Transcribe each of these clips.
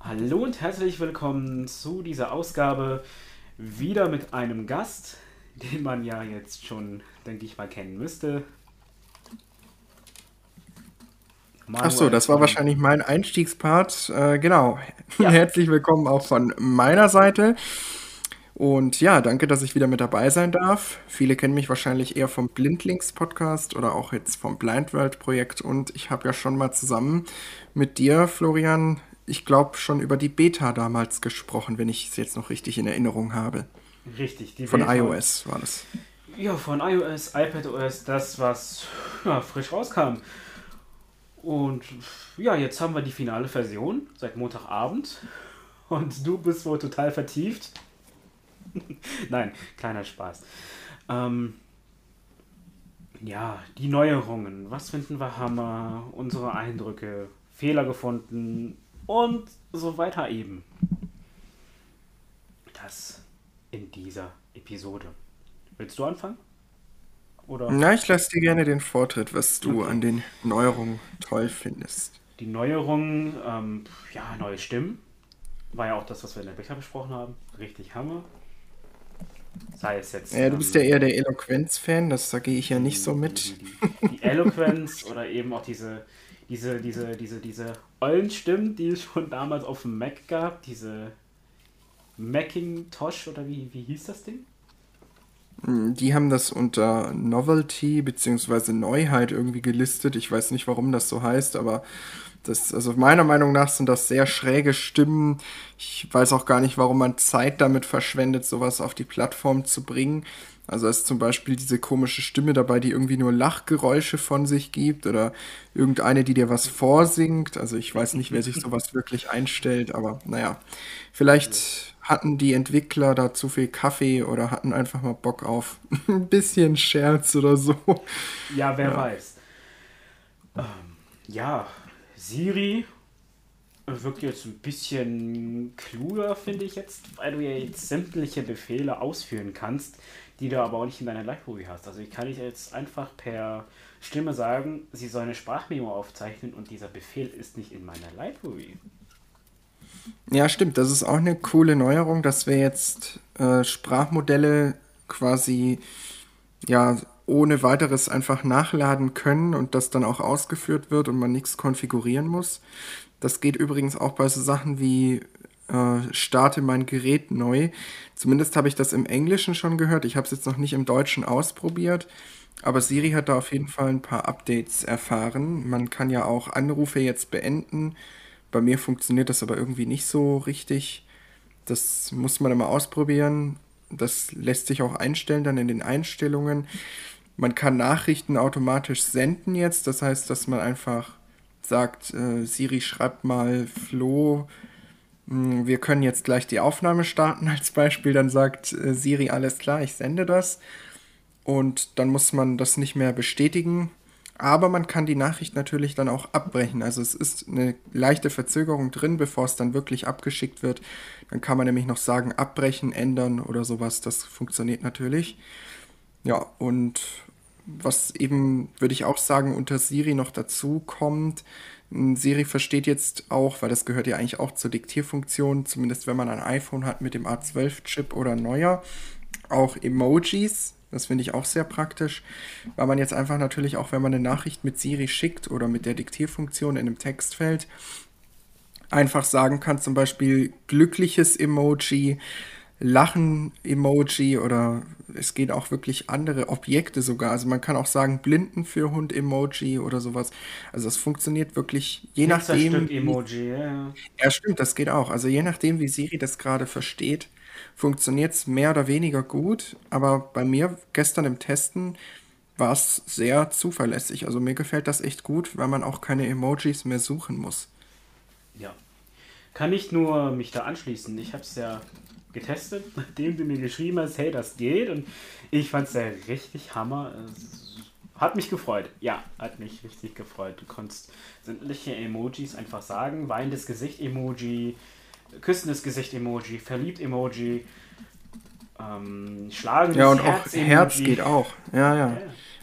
Hallo und herzlich willkommen zu dieser Ausgabe. Wieder mit einem Gast, den man ja jetzt schon, denke ich mal, kennen müsste. Ach so, das war Manuel wahrscheinlich mein Einstiegspart. Äh, genau. Ja. Herzlich willkommen auch von meiner Seite. Und ja, danke, dass ich wieder mit dabei sein darf. Viele kennen mich wahrscheinlich eher vom Blindlings-Podcast oder auch jetzt vom Blind World-Projekt. Und ich habe ja schon mal zusammen mit dir, Florian, ich glaube schon über die Beta damals gesprochen, wenn ich es jetzt noch richtig in Erinnerung habe. von- Richtig, die Von Beta. iOS war das. Ja, von iOS, iPadOS, das, was ja, frisch rauskam. Und ja, jetzt haben wir die finale Version seit Montagabend. Und du bist wohl total vertieft. Nein, kleiner Spaß. Ähm, ja, die Neuerungen. Was finden wir Hammer? Unsere Eindrücke, Fehler gefunden und so weiter eben. Das in dieser Episode. Willst du anfangen? Oder Na, ich lasse dir gerne den Vortritt, was du Okay. an den Neuerungen toll findest. die Neuerungen, ähm, ja, neue Stimmen. War ja auch das, was wir in der Beta besprochen haben. Richtig Hammer. Sei es jetzt. Ja, du bist ja ähm, eher der Eloquenz-Fan, das da gehe ich ja nicht so mit. Die, die, die Eloquence oder eben auch diese, diese, diese, diese, diese Eulenstimmen, die es schon damals auf dem Mac gab. Diese Macintosh oder wie, wie hieß das Ding? Die haben das unter Novelty bzw. Neuheit irgendwie gelistet. Ich weiß nicht, warum das so heißt, aber das, also meiner Meinung nach sind das sehr schräge Stimmen. Ich weiß auch gar nicht, warum man Zeit damit verschwendet, sowas auf die Plattform zu bringen. Also ist zum Beispiel diese komische Stimme dabei, die irgendwie nur Lachgeräusche von sich gibt oder irgendeine, die dir was vorsingt. Also ich weiß nicht, wer sich sowas wirklich einstellt, aber naja, vielleicht hatten die Entwickler da zu viel Kaffee oder hatten einfach mal Bock auf ein bisschen Scherz oder so. Ja, wer weiß. Ähm, ja, Siri wirkt jetzt ein bisschen kluger, finde ich jetzt, weil du ja jetzt sämtliche Befehle ausführen kannst, die du aber auch nicht in deiner Library hast. Also ich kann dich jetzt einfach per Stimme sagen, sie soll eine Sprachmemo aufzeichnen und dieser Befehl ist nicht in meiner Library. Ja, stimmt. Das ist auch eine coole Neuerung, dass wir jetzt äh, Sprachmodelle quasi ja ohne weiteres einfach nachladen können und das dann auch ausgeführt wird und man nichts konfigurieren muss. Das geht übrigens auch bei so Sachen wie äh, starte mein Gerät neu. Zumindest habe ich das im Englischen schon gehört. Ich habe es jetzt noch nicht im Deutschen ausprobiert. Aber Siri hat da auf jeden Fall ein paar Updates erfahren. Man kann ja auch Anrufe jetzt beenden. Bei mir funktioniert das aber irgendwie nicht so richtig. Das muss man immer ausprobieren. Das lässt sich auch einstellen dann in den Einstellungen. Man kann Nachrichten automatisch senden jetzt. Das heißt, dass man einfach sagt, äh, Siri schreibt mal Flo, mh, wir können jetzt gleich die Aufnahme starten als Beispiel. Dann sagt äh, Siri, alles klar, ich sende das. Und dann muss man das nicht mehr bestätigen. Aber man kann die Nachricht natürlich dann auch abbrechen. Also es ist eine leichte Verzögerung drin, bevor es dann wirklich abgeschickt wird. Dann kann man nämlich noch sagen, abbrechen, ändern oder sowas. Das funktioniert natürlich. Ja, und was eben, würde ich auch sagen, unter Siri noch dazu kommt, m, Siri versteht jetzt auch, weil das gehört ja eigentlich auch zur Diktierfunktion, zumindest wenn man ein iPhone hat mit dem A12-Chip oder neuer, auch Emojis. Das finde ich auch sehr praktisch, weil man jetzt einfach natürlich auch, wenn man eine Nachricht mit Siri schickt oder mit der Diktierfunktion in einem Textfeld, einfach sagen kann, zum Beispiel glückliches Emoji, Lachen-Emoji oder es geht auch wirklich andere Objekte sogar. Also man kann auch sagen Blinden für Hund-Emoji oder sowas. Also das funktioniert wirklich je nachdem. wie- Emoji, ja, ja. Ja, stimmt, das geht auch. Also je nachdem, wie Siri das gerade versteht, funktioniert es mehr oder weniger gut. Aber bei mir gestern im Testen war es sehr zuverlässig. Also mir gefällt das echt gut, weil man auch keine Emojis mehr suchen muss. Ja. Kann ich nur mich da anschließen. Ich habe es ja getestet, nachdem du mir geschrieben hast, hey, das geht. Und ich fand es ja richtig Hammer. Hat mich gefreut. Ja, hat mich richtig gefreut. Du konntest sämtliche Emojis einfach sagen. Weinendes Gesicht-Emoji, küssendes Gesicht-Emoji, Verliebt-Emoji, ähm, schlagendes Ja, und Herz auch Herz geht auch. Ja, ja. Ja,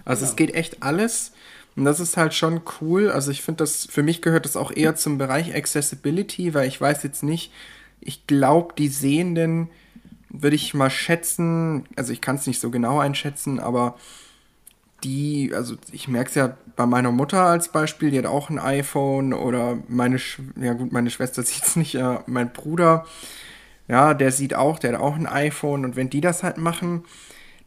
Also es genau. geht echt alles. Und das ist halt schon cool. Also ich finde das, für mich gehört das auch eher zum Bereich Accessibility, weil ich weiß jetzt nicht, ich glaube, die Sehenden würde ich mal schätzen, also ich kann es nicht so genau einschätzen, aber die, also ich merke es ja bei meiner Mutter als Beispiel, die hat auch ein iPhone oder meine, Sch ja gut, meine Schwester sieht es nicht, äh, mein Bruder, ja, der sieht auch, der hat auch ein iPhone und wenn die das halt machen,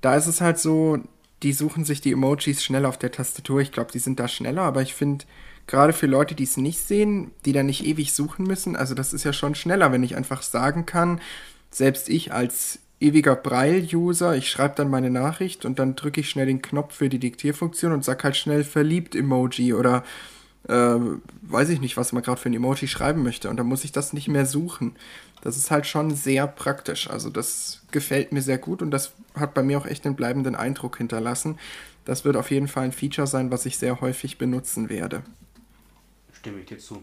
da ist es halt so, die suchen sich die Emojis schnell auf der Tastatur. Ich glaube, die sind da schneller, aber ich finde, gerade für Leute, die es nicht sehen, die da nicht ewig suchen müssen, also das ist ja schon schneller, wenn ich einfach sagen kann, selbst ich als ewiger Braille-User, ich schreibe dann meine Nachricht und dann drücke ich schnell den Knopf für die Diktierfunktion und sag halt schnell verliebt Emoji oder äh, weiß ich nicht, was man gerade für ein Emoji schreiben möchte. Und dann muss ich das nicht mehr suchen. Das ist halt schon sehr praktisch. Also das gefällt mir sehr gut und das hat bei mir auch echt einen bleibenden Eindruck hinterlassen. Das wird auf jeden Fall ein Feature sein, was ich sehr häufig benutzen werde. Stimme ich dir zu.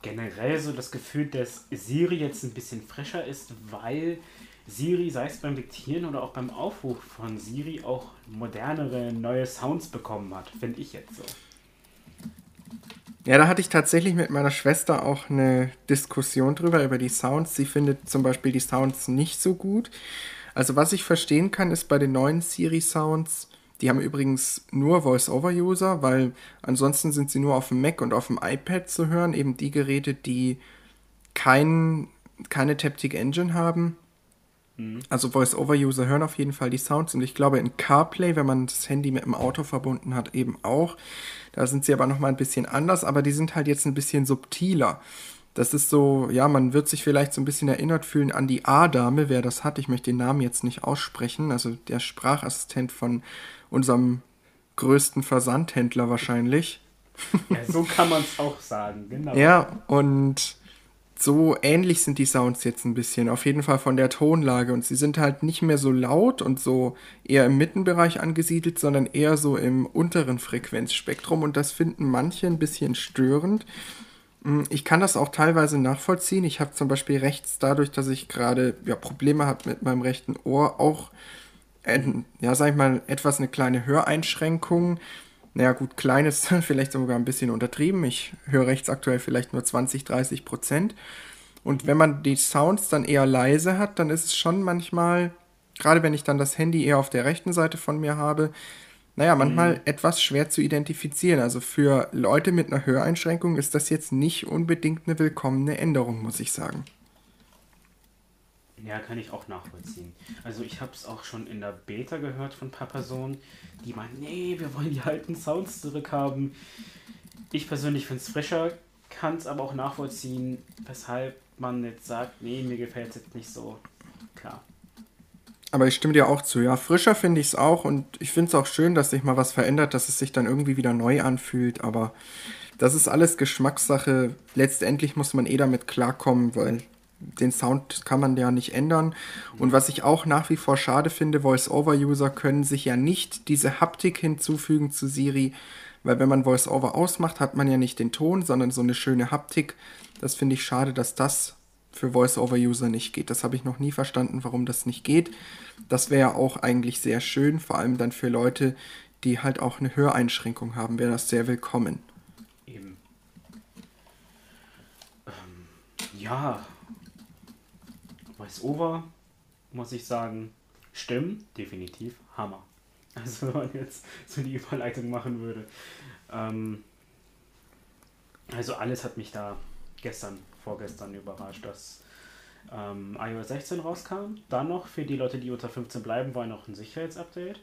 Generell so das Gefühl, dass Siri jetzt ein bisschen frischer ist, weil Siri, sei es beim Diktieren oder auch beim Aufruf von Siri, auch modernere, neue Sounds bekommen hat, finde ich jetzt so. Ja, da hatte ich tatsächlich mit meiner Schwester auch eine Diskussion drüber, über die Sounds. Sie findet zum Beispiel die Sounds nicht so gut. Also was ich verstehen kann, ist bei den neuen Siri-Sounds, die haben übrigens nur Voice-Over-User, weil ansonsten sind sie nur auf dem Mac und auf dem iPad zu hören, eben die Geräte, die kein, keine Taptic Engine haben. Also Voice-Over-User hören auf jeden Fall die Sounds und ich glaube in CarPlay, wenn man das Handy mit dem Auto verbunden hat, eben auch. Da sind sie aber nochmal ein bisschen anders, aber die sind halt jetzt ein bisschen subtiler. Das ist so, ja, man wird sich vielleicht so ein bisschen erinnert fühlen an die A-Dame, wer das hat. Ich möchte den Namen jetzt nicht aussprechen. Also der Sprachassistent von unserem größten Versandhändler wahrscheinlich. Ja, so kann man es auch sagen, genau. Ja, und so ähnlich sind die Sounds jetzt ein bisschen, auf jeden Fall von der Tonlage. Und sie sind halt nicht mehr so laut und so eher im Mittenbereich angesiedelt, sondern eher so im unteren Frequenzspektrum. Und das finden manche ein bisschen störend. Mm, Ich kann das auch teilweise nachvollziehen. Ich habe zum Beispiel rechts, dadurch, dass ich gerade ja, Probleme habe mit meinem rechten Ohr, auch, ein, ja, sag ich mal, etwas eine kleine Höreinschränkung. Naja, gut, klein ist vielleicht sogar ein bisschen untertrieben. Ich höre rechts aktuell vielleicht nur 20, 30 Prozent. Und wenn man die Sounds dann eher leise hat, dann ist es schon manchmal, gerade wenn ich dann das Handy eher auf der rechten Seite von mir habe, naja, manchmal etwas schwer zu identifizieren. Also für Leute mit einer Höreinschränkung ist das jetzt nicht unbedingt eine willkommene Änderung, muss ich sagen. Ja, kann ich auch nachvollziehen. Also ich habe es auch schon in der Beta gehört von ein paar Personen, die meinen, nee, wir wollen die alten Sounds zurückhaben. Ich persönlich finde es frischer, kann es aber auch nachvollziehen, weshalb man jetzt sagt, nee, mir gefällt es jetzt nicht so. Klar. Aber ich stimme dir auch zu. Ja, frischer finde ich es auch und ich finde es auch schön, dass sich mal was verändert, dass es sich dann irgendwie wieder neu anfühlt. Aber das ist alles Geschmackssache. Letztendlich muss man eh damit klarkommen, weil den Sound kann man ja nicht ändern. Und was ich auch nach wie vor schade finde, Voice-Over-User können sich ja nicht diese Haptik hinzufügen zu Siri, weil wenn man Voice-Over ausmacht, hat man ja nicht den Ton, sondern so eine schöne Haptik. Das finde ich schade, dass das für Voice-Over-User nicht geht. Das habe ich noch nie verstanden, warum das nicht geht. Das wäre ja auch eigentlich sehr schön, vor allem dann für Leute, die halt auch eine Höreinschränkung haben, wäre das sehr willkommen. Eben. Ähm, ja. Voice-Over, muss ich sagen, stimmen, definitiv Hammer. Also wenn man jetzt so die Überleitung machen würde. Ähm, also alles hat mich da gestern, vorgestern überrascht, dass ähm, iOS 16 rauskam. Dann noch für die Leute, die unter 15 bleiben, war noch ein Sicherheitsupdate.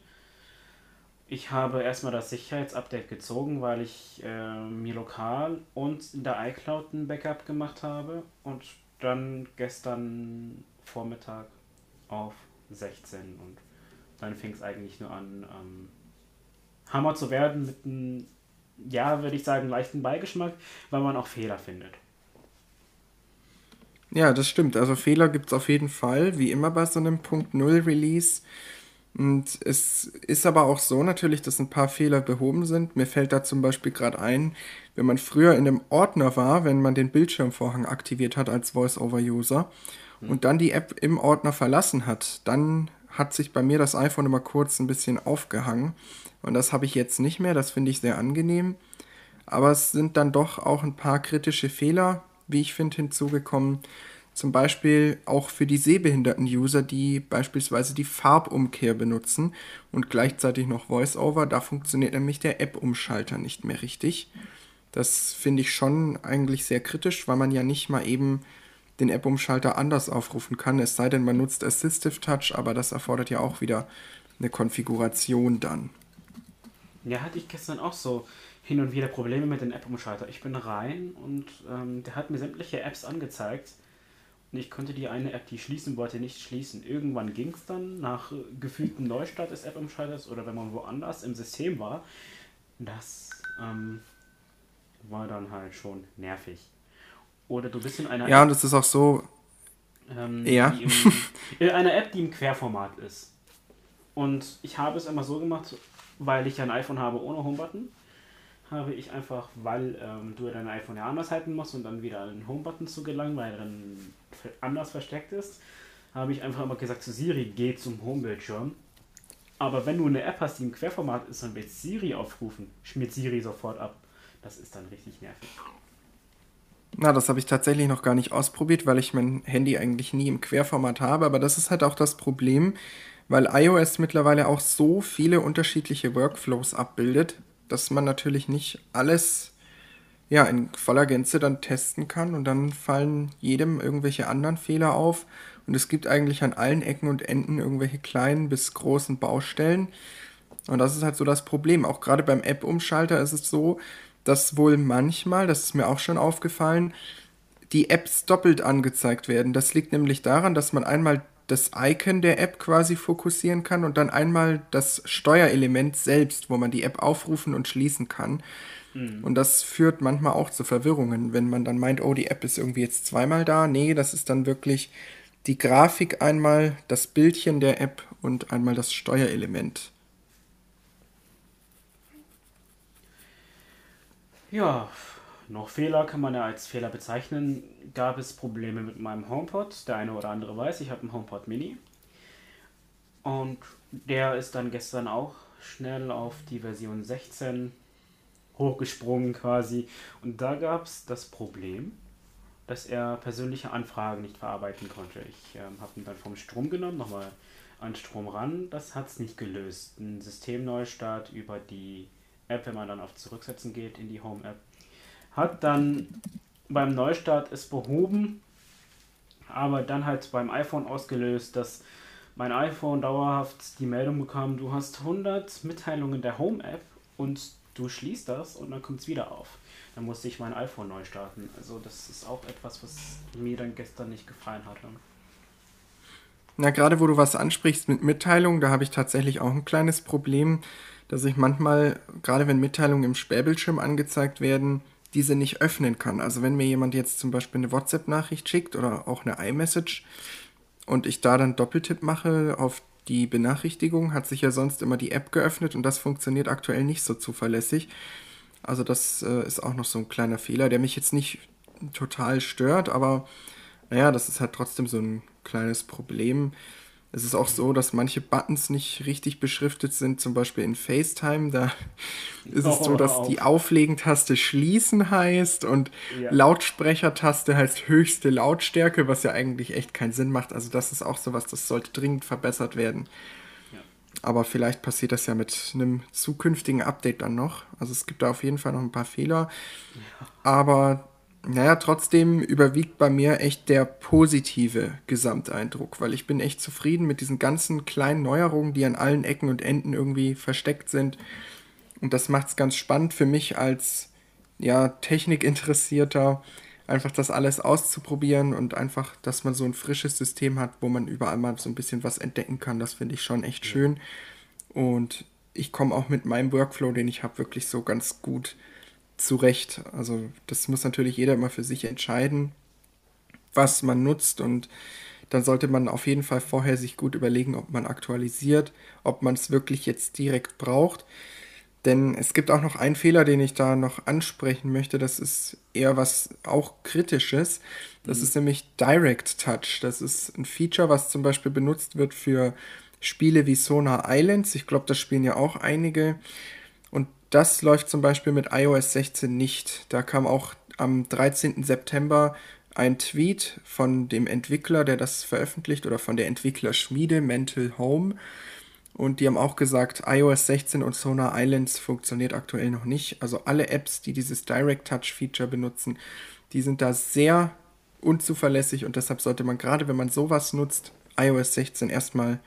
Ich habe erstmal das Sicherheitsupdate gezogen, weil ich äh, mir lokal und in der iCloud ein Backup gemacht habe und dann gestern Vormittag auf 16 und dann fing es eigentlich nur an, ähm, Hammer zu werden mit einem, ja, würde ich sagen, leichten Beigeschmack, weil man auch Fehler findet. Ja, das stimmt. Also Fehler gibt es auf jeden Fall, wie immer bei so einem Punkt Null Release. Und es ist aber auch so natürlich, dass ein paar Fehler behoben sind. Mir fällt da zum Beispiel gerade ein, wenn man früher in einem Ordner war, wenn man den Bildschirmvorhang aktiviert hat als Voice-over-User und dann die App im Ordner verlassen hat, dann hat sich bei mir das iPhone immer kurz ein bisschen aufgehangen. Und das habe ich jetzt nicht mehr. Das finde ich sehr angenehm. Aber es sind dann doch auch ein paar kritische Fehler, wie ich finde, hinzugekommen. Zum Beispiel auch für die sehbehinderten User, die beispielsweise die Farbumkehr benutzen und gleichzeitig noch VoiceOver. Da funktioniert nämlich der App-Umschalter nicht mehr richtig. Das finde ich schon eigentlich sehr kritisch, weil man ja nicht mal eben den App-Umschalter anders aufrufen kann, es sei denn, man nutzt Assistive Touch, aber das erfordert ja auch wieder eine Konfiguration dann. Ja, hatte ich gestern auch so hin und wieder Probleme mit dem App-Umschalter. Ich bin rein und ähm, der hat mir sämtliche Apps angezeigt und ich konnte die eine App, die ich schließen wollte, nicht schließen. Irgendwann ging es dann nach gefühltem Neustart des App-Umschalters oder wenn man woanders im System war. Das ähm, war dann halt schon nervig. Oder du bist in einer Ja, und es ist auch so. Ähm, ja. Im, in einer App, die im Querformat ist. Und ich habe es immer so gemacht, weil ich ein iPhone habe ohne Homebutton, habe ich einfach, weil ähm, du dein iPhone ja anders halten musst und dann wieder einen Homebutton zu gelangen, weil er dann anders versteckt ist, habe ich einfach immer gesagt zu Siri, geh zum Homebildschirm. Aber wenn du eine App hast, die im Querformat ist, dann willst Siri aufrufen, schmiert Siri sofort ab. Das ist dann richtig nervig. Na, das habe ich tatsächlich noch gar nicht ausprobiert, weil ich mein Handy eigentlich nie im Querformat habe. Aber das ist halt auch das Problem, weil iOS mittlerweile auch so viele unterschiedliche Workflows abbildet, dass man natürlich nicht alles ja, in voller Gänze dann testen kann und dann fallen jedem irgendwelche anderen Fehler auf. Und es gibt eigentlich an allen Ecken und Enden irgendwelche kleinen bis großen Baustellen. Und das ist halt so das Problem. Auch gerade beim App-Umschalter ist es so, dass wohl manchmal, das ist mir auch schon aufgefallen, die Apps doppelt angezeigt werden. Das liegt nämlich daran, dass man einmal das Icon der App quasi fokussieren kann und dann einmal das Steuerelement selbst, wo man die App aufrufen und schließen kann. Mhm. Und das führt manchmal auch zu Verwirrungen, wenn man dann meint, oh, die App ist irgendwie jetzt zweimal da. Nee, das ist dann wirklich die Grafik einmal, das Bildchen der App und einmal das Steuerelement. Ja, noch Fehler kann man ja als Fehler bezeichnen. Gab es Probleme mit meinem HomePod? Der eine oder andere weiß, ich habe einen HomePod Mini. Und der ist dann gestern auch schnell auf die Version 16 hochgesprungen quasi. Und da gab es das Problem, dass er persönliche Anfragen nicht verarbeiten konnte. Ich ähm, habe ihn dann vom Strom genommen, nochmal an Strom ran. Das hat es nicht gelöst. Ein Systemneustart über die App, wenn man dann auf Zurücksetzen geht in die Home-App, hat dann beim Neustart es behoben, aber dann halt beim iPhone ausgelöst, dass mein iPhone dauerhaft die Meldung bekam, du hast 100 Mitteilungen der Home-App und du schließt das und dann kommt es wieder auf. Dann musste ich mein iPhone neu starten. Also das ist auch etwas, was mir dann gestern nicht gefallen hat. Na, gerade wo du was ansprichst mit Mitteilungen, da habe ich tatsächlich auch ein kleines Problem dass ich manchmal, gerade wenn Mitteilungen im Sperrbildschirm angezeigt werden, diese nicht öffnen kann. Also wenn mir jemand jetzt zum Beispiel eine WhatsApp-Nachricht schickt oder auch eine iMessage und ich da dann Doppeltipp mache auf die Benachrichtigung, hat sich ja sonst immer die App geöffnet und das funktioniert aktuell nicht so zuverlässig. Also das äh, ist auch noch so ein kleiner Fehler, der mich jetzt nicht total stört, aber naja, das ist halt trotzdem so ein kleines Problem. Es ist auch so, dass manche Buttons nicht richtig beschriftet sind, zum Beispiel in FaceTime. Da ist es so, dass die Auflegen-Taste schließen heißt und ja. Lautsprechertaste heißt höchste Lautstärke, was ja eigentlich echt keinen Sinn macht. Also das ist auch sowas, das sollte dringend verbessert werden. Ja. Aber vielleicht passiert das ja mit einem zukünftigen Update dann noch. Also es gibt da auf jeden Fall noch ein paar Fehler. Ja. Aber naja, trotzdem überwiegt bei mir echt der positive Gesamteindruck, weil ich bin echt zufrieden mit diesen ganzen kleinen Neuerungen, die an allen Ecken und Enden irgendwie versteckt sind. Und das macht es ganz spannend für mich als ja, Technikinteressierter, einfach das alles auszuprobieren und einfach, dass man so ein frisches System hat, wo man überall mal so ein bisschen was entdecken kann. Das finde ich schon echt schön. Und ich komme auch mit meinem Workflow, den ich habe, wirklich so ganz gut zu Recht. Also das muss natürlich jeder immer für sich entscheiden, was man nutzt und dann sollte man auf jeden Fall vorher sich gut überlegen, ob man aktualisiert, ob man es wirklich jetzt direkt braucht. Denn es gibt auch noch einen Fehler, den ich da noch ansprechen möchte. Das ist eher was auch Kritisches. Das mhm. ist nämlich Direct Touch. Das ist ein Feature, was zum Beispiel benutzt wird für Spiele wie Sonar Islands. Ich glaube, das spielen ja auch einige. Und das läuft zum Beispiel mit iOS 16 nicht. Da kam auch am 13. September ein Tweet von dem Entwickler, der das veröffentlicht, oder von der Entwicklerschmiede Mental Home. Und die haben auch gesagt, iOS 16 und Sonar Islands funktioniert aktuell noch nicht. Also alle Apps, die dieses Direct Touch Feature benutzen, die sind da sehr unzuverlässig und deshalb sollte man gerade, wenn man sowas nutzt, iOS 16 erstmal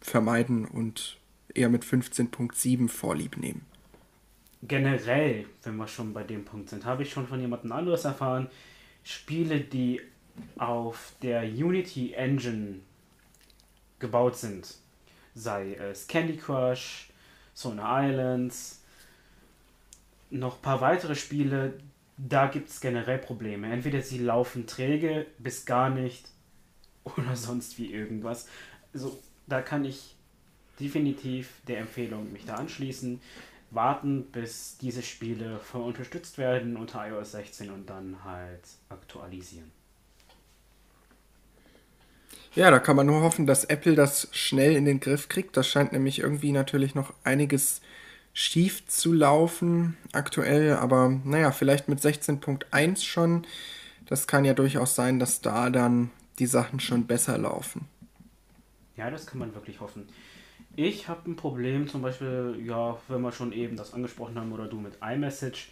vermeiden und eher mit 15.7 Vorlieb nehmen. Generell, wenn wir schon bei dem Punkt sind, habe ich schon von jemandem anderes erfahren, Spiele, die auf der Unity Engine gebaut sind, sei es Candy Crush, Sonar Islands, noch ein paar weitere Spiele, da gibt es generell Probleme. Entweder sie laufen träge bis gar nicht oder sonst wie irgendwas. Also da kann ich definitiv der Empfehlung mich da anschließen. Warten, bis diese Spiele voll unterstützt werden unter iOS 16 und dann halt aktualisieren. Ja, da kann man nur hoffen, dass Apple das schnell in den Griff kriegt. Das scheint nämlich irgendwie natürlich noch einiges schief zu laufen aktuell, aber naja, vielleicht mit 16.1 schon. Das kann ja durchaus sein, dass da dann die Sachen schon besser laufen. Ja, das kann man wirklich hoffen. Ich habe ein Problem, zum Beispiel, ja, wenn wir schon eben das angesprochen haben oder du mit iMessage,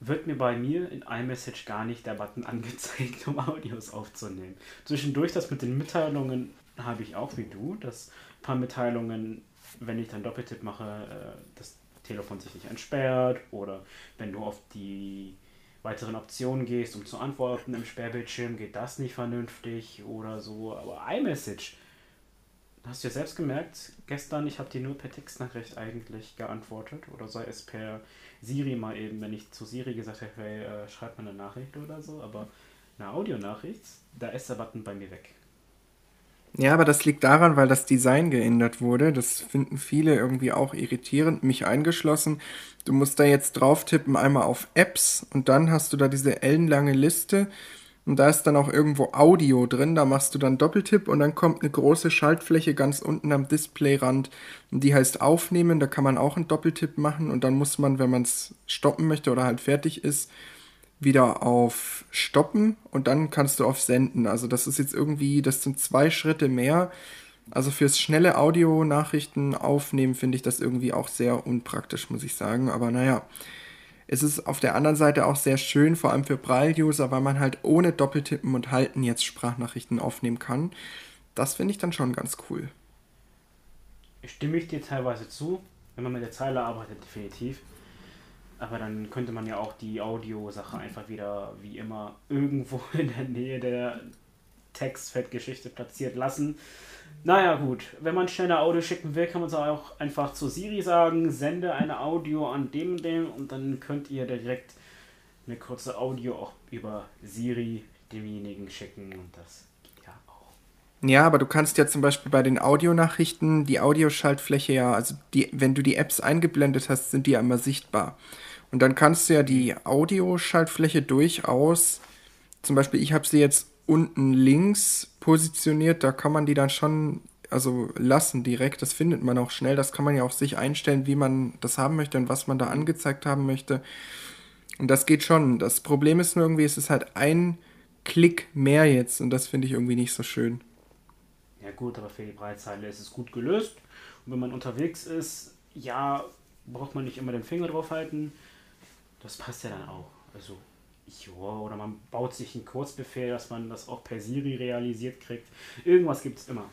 wird mir bei mir in iMessage gar nicht der Button angezeigt, um Audios aufzunehmen. Zwischendurch das mit den Mitteilungen habe ich auch wie du, dass ein paar Mitteilungen, wenn ich dann Doppeltipp mache, äh, das Telefon sich nicht entsperrt oder wenn du auf die weiteren Optionen gehst, um zu antworten im Sperrbildschirm, geht das nicht vernünftig oder so. Aber iMessage, hast du ja selbst gemerkt, gestern, ich habe dir nur per Textnachricht eigentlich geantwortet oder sei es per Siri mal eben, wenn ich zu Siri gesagt habe, hey, äh, schreib mal eine Nachricht oder so, aber eine Audionachricht, da ist der Button bei mir weg. Ja, aber das liegt daran, weil das Design geändert wurde. Das finden viele irgendwie auch irritierend, mich eingeschlossen. Du musst da jetzt drauf tippen, einmal auf Apps und dann hast du da diese ellenlange Liste und da ist dann auch irgendwo Audio drin. Da machst du dann Doppeltipp und dann kommt eine große Schaltfläche ganz unten am Displayrand und die heißt Aufnehmen. Da kann man auch einen Doppeltipp machen und dann muss man, wenn man es stoppen möchte oder halt fertig ist, wieder auf Stoppen und dann kannst du auf Senden. Also das ist jetzt irgendwie, das sind zwei Schritte mehr. Also fürs schnelle Audio-Nachrichten aufnehmen finde ich das irgendwie auch sehr unpraktisch, muss ich sagen. Aber naja, es ist auf der anderen Seite auch sehr schön, vor allem für Braille-User, weil man halt ohne Doppeltippen und Halten jetzt Sprachnachrichten aufnehmen kann. Das finde ich dann schon ganz cool. Stimme ich dir teilweise zu, wenn man mit der Zeile arbeitet, definitiv. Aber dann könnte man ja auch die Audiosache einfach wieder wie immer irgendwo in der Nähe der Textfettgeschichte platziert lassen. Naja, gut. Wenn man schnell eine Audio schicken will, kann man es auch einfach zu Siri sagen: sende eine Audio an dem und dem und dann könnt ihr direkt eine kurze Audio auch über Siri demjenigen schicken und das geht ja auch. Ja, aber du kannst ja zum Beispiel bei den Audionachrichten die Audioschaltfläche ja, also die, wenn du die Apps eingeblendet hast, sind die ja immer sichtbar. Und dann kannst du ja die Audioschaltfläche durchaus, zum Beispiel ich habe sie jetzt unten links positioniert, da kann man die dann schon also lassen direkt, das findet man auch schnell, das kann man ja auch sich einstellen, wie man das haben möchte und was man da angezeigt haben möchte. Und das geht schon. Das Problem ist nur irgendwie, es ist halt ein Klick mehr jetzt und das finde ich irgendwie nicht so schön. Ja gut, aber für die Breitzeile ist es gut gelöst. Und wenn man unterwegs ist, ja, braucht man nicht immer den Finger drauf halten das passt ja dann auch. Also, ja, oder man baut sich einen Kurzbefehl, dass man das auch per Siri realisiert kriegt. Irgendwas gibt es immer.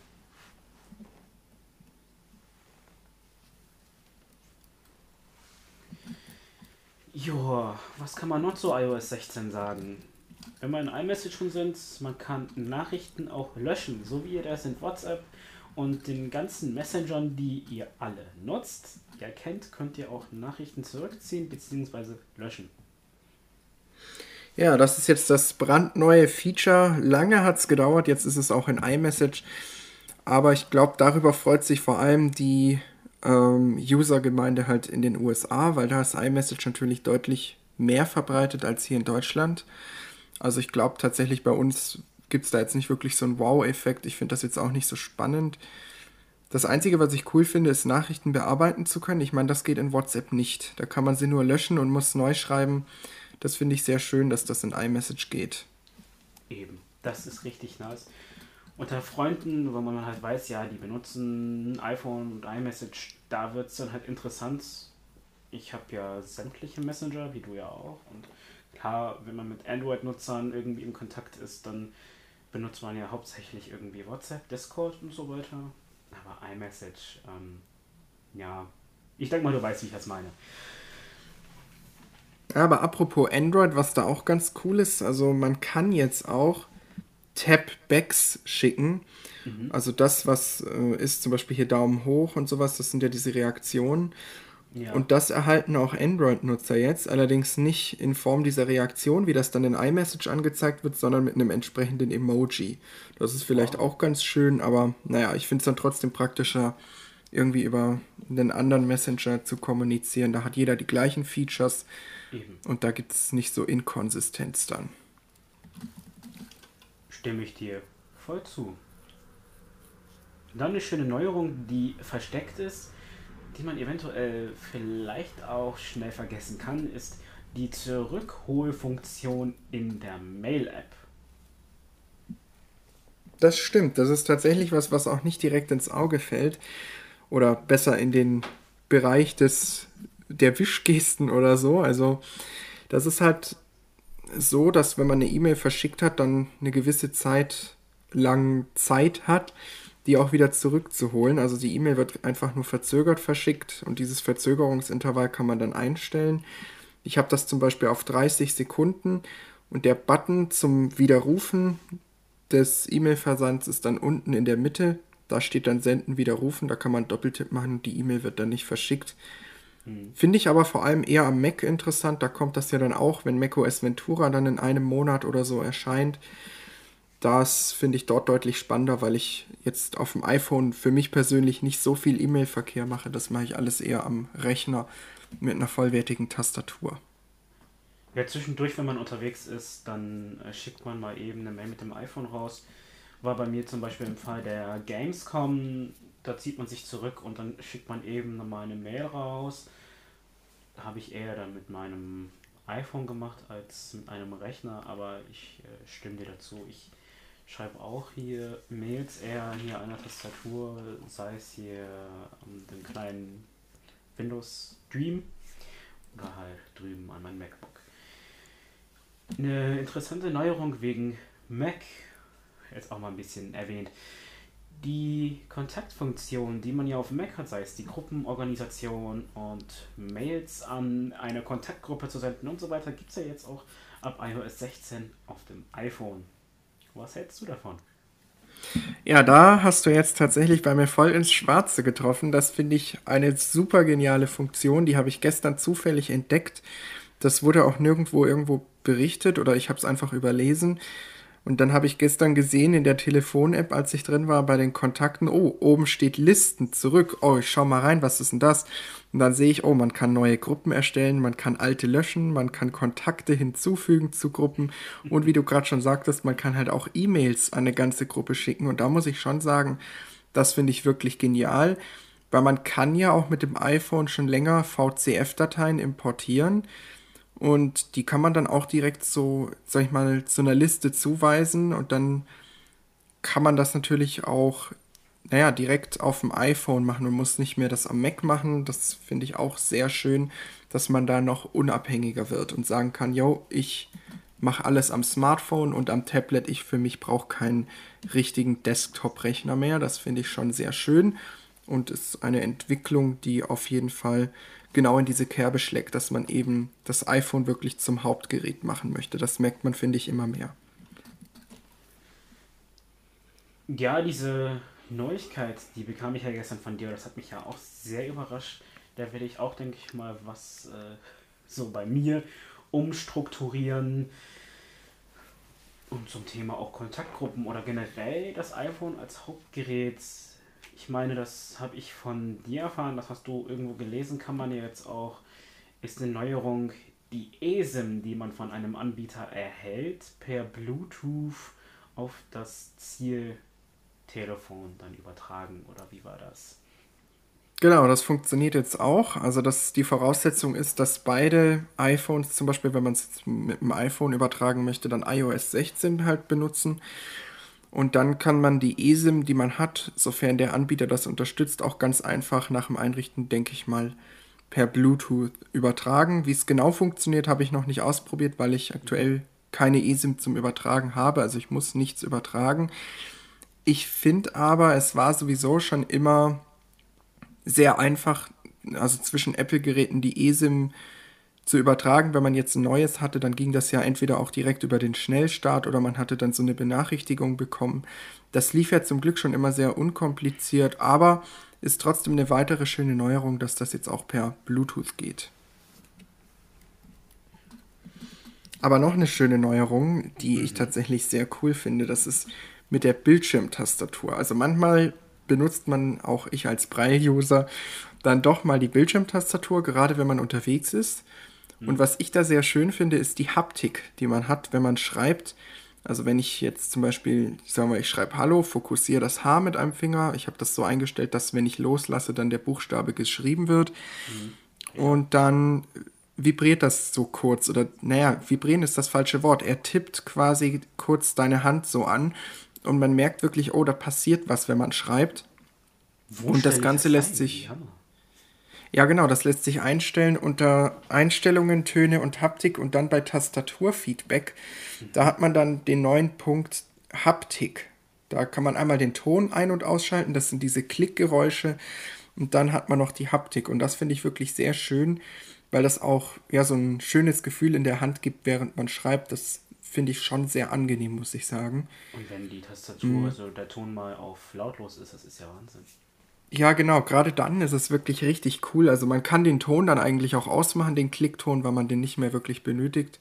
Joa, was kann man noch zu iOS 16 sagen? Wenn wir in iMessage schon sind, man kann Nachrichten auch löschen, so wie ihr das in WhatsApp und den ganzen Messengern, die ihr alle nutzt ihr kennt, könnt ihr auch Nachrichten zurückziehen bzw. löschen. Ja, das ist jetzt das brandneue Feature. Lange hat es gedauert, jetzt ist es auch in iMessage. Aber ich glaube, darüber freut sich vor allem die ähm, User-Gemeinde halt in den USA, weil da ist iMessage natürlich deutlich mehr verbreitet als hier in Deutschland. Also ich glaube tatsächlich bei uns gibt es da jetzt nicht wirklich so einen Wow-Effekt. Ich finde das jetzt auch nicht so spannend. Das Einzige, was ich cool finde, ist Nachrichten bearbeiten zu können. Ich meine, das geht in WhatsApp nicht. Da kann man sie nur löschen und muss neu schreiben. Das finde ich sehr schön, dass das in iMessage geht. Eben, das ist richtig nice. Unter Freunden, wo man halt weiß, ja, die benutzen iPhone und iMessage, da wird es dann halt interessant. Ich habe ja sämtliche Messenger, wie du ja auch. Und klar, wenn man mit Android-Nutzern irgendwie in Kontakt ist, dann benutzt man ja hauptsächlich irgendwie WhatsApp, Discord und so weiter. Aber iMessage, ähm, ja, ich denke mal, du weißt, wie ich das meine. Aber apropos Android, was da auch ganz cool ist, also man kann jetzt auch Tab-Backs schicken. Mhm. Also das, was äh, ist zum Beispiel hier Daumen hoch und sowas, das sind ja diese Reaktionen. Ja. Und das erhalten auch Android-Nutzer jetzt, allerdings nicht in Form dieser Reaktion, wie das dann in iMessage angezeigt wird, sondern mit einem entsprechenden Emoji. Das ist vielleicht wow. auch ganz schön, aber naja, ich finde es dann trotzdem praktischer, irgendwie über einen anderen Messenger zu kommunizieren. Da hat jeder die gleichen Features Eben. Und da gibt es nicht so Inkonsistenz dann. Stimme ich dir voll zu. Dann eine schöne Neuerung, die versteckt ist, die man eventuell vielleicht auch schnell vergessen kann, ist die Zurückholfunktion in der Mail-App. Das stimmt, das ist tatsächlich was, was auch nicht direkt ins Auge fällt oder besser in den Bereich des der Wischgesten oder so. Also das ist halt so, dass wenn man eine E-Mail verschickt hat, dann eine gewisse Zeit lang Zeit hat, die auch wieder zurückzuholen. Also die E-Mail wird einfach nur verzögert verschickt und dieses Verzögerungsintervall kann man dann einstellen. Ich habe das zum Beispiel auf 30 Sekunden und der Button zum Widerrufen des E-Mail-Versands ist dann unten in der Mitte. Da steht dann Senden, Widerrufen. Da kann man Doppeltipp machen und die E-Mail wird dann nicht verschickt. Mhm. Finde ich aber vor allem eher am Mac interessant. Da kommt das ja dann auch, wenn macOS Ventura dann in einem Monat oder so erscheint. Das finde ich dort deutlich spannender, weil ich jetzt auf dem iPhone für mich persönlich nicht so viel E-Mail-Verkehr mache. Das mache ich alles eher am Rechner mit einer vollwertigen Tastatur. Ja, zwischendurch, wenn man unterwegs ist, dann äh, schickt man mal eben eine Mail mit dem iPhone raus. War bei mir zum Beispiel im Fall der Gamescom, da zieht man sich zurück und dann schickt man eben nochmal eine Mail raus habe ich eher dann mit meinem iPhone gemacht als mit einem Rechner, aber ich äh, stimme dir dazu. Ich schreibe auch hier Mails eher hier an der Tastatur, sei es hier um, den kleinen Windows Dream oder halt drüben an meinem MacBook. Eine interessante Neuerung wegen Mac, jetzt auch mal ein bisschen erwähnt die Kontaktfunktion, die man ja auf Mac hat, sei es die Gruppenorganisation und Mails an eine Kontaktgruppe zu senden und so weiter, gibt es ja jetzt auch ab iOS 16 auf dem iPhone. Was hältst du davon? Ja, da hast du jetzt tatsächlich bei mir voll ins Schwarze getroffen. Das finde ich eine super geniale Funktion. Die habe ich gestern zufällig entdeckt. Das wurde auch nirgendwo irgendwo berichtet oder ich habe es einfach überlesen. Und dann habe ich gestern gesehen in der Telefon-App, als ich drin war bei den Kontakten, oh, oben steht Listen zurück. Oh, ich schau mal rein, was ist denn das? Und dann sehe ich, oh, man kann neue Gruppen erstellen, man kann alte löschen, man kann Kontakte hinzufügen zu Gruppen. Und wie du gerade schon sagtest, man kann halt auch E-Mails an eine ganze Gruppe schicken. Und da muss ich schon sagen, das finde ich wirklich genial, weil man kann ja auch mit dem iPhone schon länger VCF-Dateien importieren. Und die kann man dann auch direkt so, sag ich mal, zu einer Liste zuweisen und dann kann man das natürlich auch, naja, direkt auf dem iPhone machen und muss nicht mehr das am Mac machen. Das finde ich auch sehr schön, dass man da noch unabhängiger wird und sagen kann, yo, ich mache alles am Smartphone und am Tablet. Ich für mich brauche keinen richtigen Desktop-Rechner mehr. Das finde ich schon sehr schön und ist eine Entwicklung, die auf jeden Fall genau in diese Kerbe schlägt, dass man eben das iPhone wirklich zum Hauptgerät machen möchte. Das merkt man, finde ich, immer mehr. Ja, diese Neuigkeit, die bekam ich ja gestern von dir, das hat mich ja auch sehr überrascht. Da werde ich auch, denke ich mal, was äh, so bei mir umstrukturieren. Und zum Thema auch Kontaktgruppen oder generell das iPhone als Hauptgerät. Ich meine, das habe ich von dir erfahren, das hast du irgendwo gelesen, kann man ja jetzt auch, ist eine Neuerung, die eSIM, die man von einem Anbieter erhält, per Bluetooth auf das Zieltelefon dann übertragen. Oder wie war das? Genau, das funktioniert jetzt auch. Also dass die Voraussetzung ist, dass beide iPhones, zum Beispiel wenn man es mit dem iPhone übertragen möchte, dann iOS 16 halt benutzen. Und dann kann man die eSIM, die man hat, sofern der Anbieter das unterstützt, auch ganz einfach nach dem Einrichten, denke ich mal, per Bluetooth übertragen. Wie es genau funktioniert, habe ich noch nicht ausprobiert, weil ich aktuell keine eSIM zum Übertragen habe. Also ich muss nichts übertragen. Ich finde aber, es war sowieso schon immer sehr einfach, also zwischen Apple-Geräten die eSIM zu übertragen. Wenn man jetzt ein neues hatte, dann ging das ja entweder auch direkt über den Schnellstart oder man hatte dann so eine Benachrichtigung bekommen. Das lief ja zum Glück schon immer sehr unkompliziert, aber ist trotzdem eine weitere schöne Neuerung, dass das jetzt auch per Bluetooth geht. Aber noch eine schöne Neuerung, die ich tatsächlich sehr cool finde, das ist mit der Bildschirmtastatur. Also manchmal benutzt man auch ich als Braille-User dann doch mal die Bildschirmtastatur, gerade wenn man unterwegs ist. Und mhm. was ich da sehr schön finde, ist die Haptik, die man hat, wenn man schreibt. Also wenn ich jetzt zum Beispiel, ich sage mal, ich schreibe Hallo, fokussiere das H mit einem Finger. Ich habe das so eingestellt, dass wenn ich loslasse, dann der Buchstabe geschrieben wird. Mhm. Und dann vibriert das so kurz. Oder naja, vibrieren ist das falsche Wort. Er tippt quasi kurz deine Hand so an und man merkt wirklich, oh, da passiert was, wenn man schreibt. Wo und das Ganze das lässt sich. Ja, genau, das lässt sich einstellen unter Einstellungen, Töne und Haptik und dann bei Tastaturfeedback. Da hat man dann den neuen Punkt Haptik. Da kann man einmal den Ton ein- und ausschalten, das sind diese Klickgeräusche und dann hat man noch die Haptik und das finde ich wirklich sehr schön, weil das auch ja so ein schönes Gefühl in der Hand gibt, während man schreibt. Das finde ich schon sehr angenehm, muss ich sagen. Und wenn die Tastatur, mhm. also der Ton mal auf lautlos ist, das ist ja Wahnsinn. Ja, genau, gerade dann ist es wirklich richtig cool. Also man kann den Ton dann eigentlich auch ausmachen, den Klickton, weil man den nicht mehr wirklich benötigt.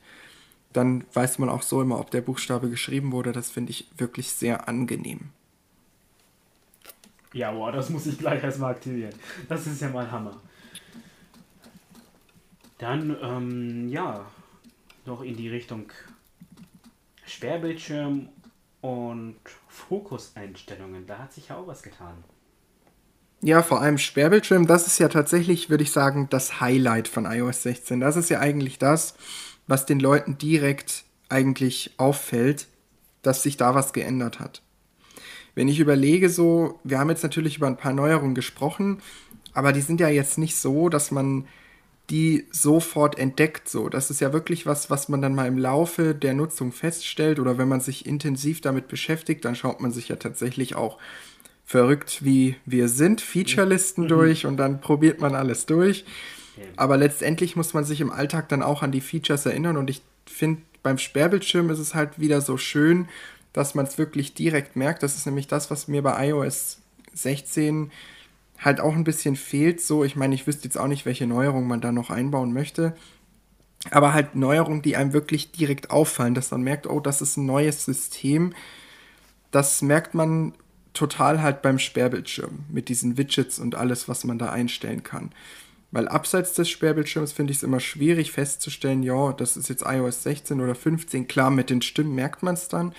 Dann weiß man auch so immer, ob der Buchstabe geschrieben wurde. Das finde ich wirklich sehr angenehm. Ja, boah, das muss ich gleich erstmal aktivieren. Das ist ja mal Hammer. Dann, ähm, ja, noch in die Richtung Sperrbildschirm und Fokuseinstellungen. Da hat sich ja auch was getan. Ja, vor allem Sperrbildschirm, das ist ja tatsächlich, würde ich sagen, das Highlight von iOS 16. Das ist ja eigentlich das, was den Leuten direkt eigentlich auffällt, dass sich da was geändert hat. Wenn ich überlege, so, wir haben jetzt natürlich über ein paar Neuerungen gesprochen, aber die sind ja jetzt nicht so, dass man die sofort entdeckt. So, das ist ja wirklich was, was man dann mal im Laufe der Nutzung feststellt oder wenn man sich intensiv damit beschäftigt, dann schaut man sich ja tatsächlich auch verrückt, wie wir sind, Featurelisten mhm. durch und dann probiert man alles durch. Aber letztendlich muss man sich im Alltag dann auch an die Features erinnern und ich finde, beim Sperrbildschirm ist es halt wieder so schön, dass man es wirklich direkt merkt. Das ist nämlich das, was mir bei iOS 16 halt auch ein bisschen fehlt. So, ich meine, ich wüsste jetzt auch nicht, welche Neuerungen man da noch einbauen möchte. Aber halt Neuerungen, die einem wirklich direkt auffallen, dass man merkt, oh, das ist ein neues System. Das merkt man total halt beim Sperrbildschirm mit diesen Widgets und alles, was man da einstellen kann. Weil abseits des Sperrbildschirms finde ich es immer schwierig festzustellen, ja, das ist jetzt iOS 16 oder 15. Klar, mit den Stimmen merkt man es dann.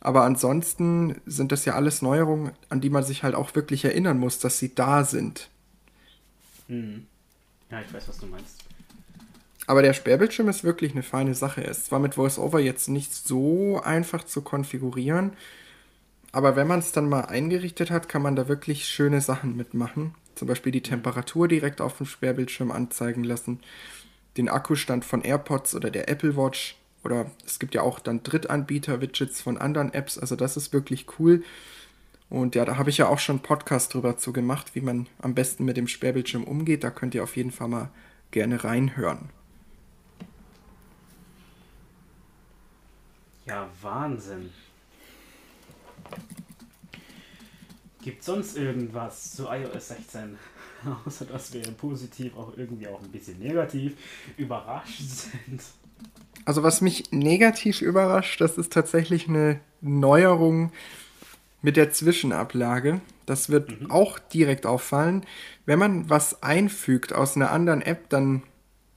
Aber ansonsten sind das ja alles Neuerungen, an die man sich halt auch wirklich erinnern muss, dass sie da sind. Mhm. Ja, ich weiß, was du meinst. Aber der Sperrbildschirm ist wirklich eine feine Sache. Ist zwar mit VoiceOver jetzt nicht so einfach zu konfigurieren, aber wenn man es dann mal eingerichtet hat, kann man da wirklich schöne Sachen mitmachen. Zum Beispiel die Temperatur direkt auf dem Sperrbildschirm anzeigen lassen, den Akkustand von AirPods oder der Apple Watch oder es gibt ja auch dann Drittanbieter-Widgets von anderen Apps. Also das ist wirklich cool. Und ja, da habe ich ja auch schon einen Podcast drüber zu gemacht, wie man am besten mit dem Sperrbildschirm umgeht. Da könnt ihr auf jeden Fall mal gerne reinhören. Ja, Wahnsinn. Gibt sonst irgendwas zu iOS 16? Außer dass wir positiv auch irgendwie auch ein bisschen negativ überrascht sind. Also was mich negativ überrascht, das ist tatsächlich eine Neuerung mit der Zwischenablage. Das wird mhm. auch direkt auffallen. Wenn man was einfügt aus einer anderen App, dann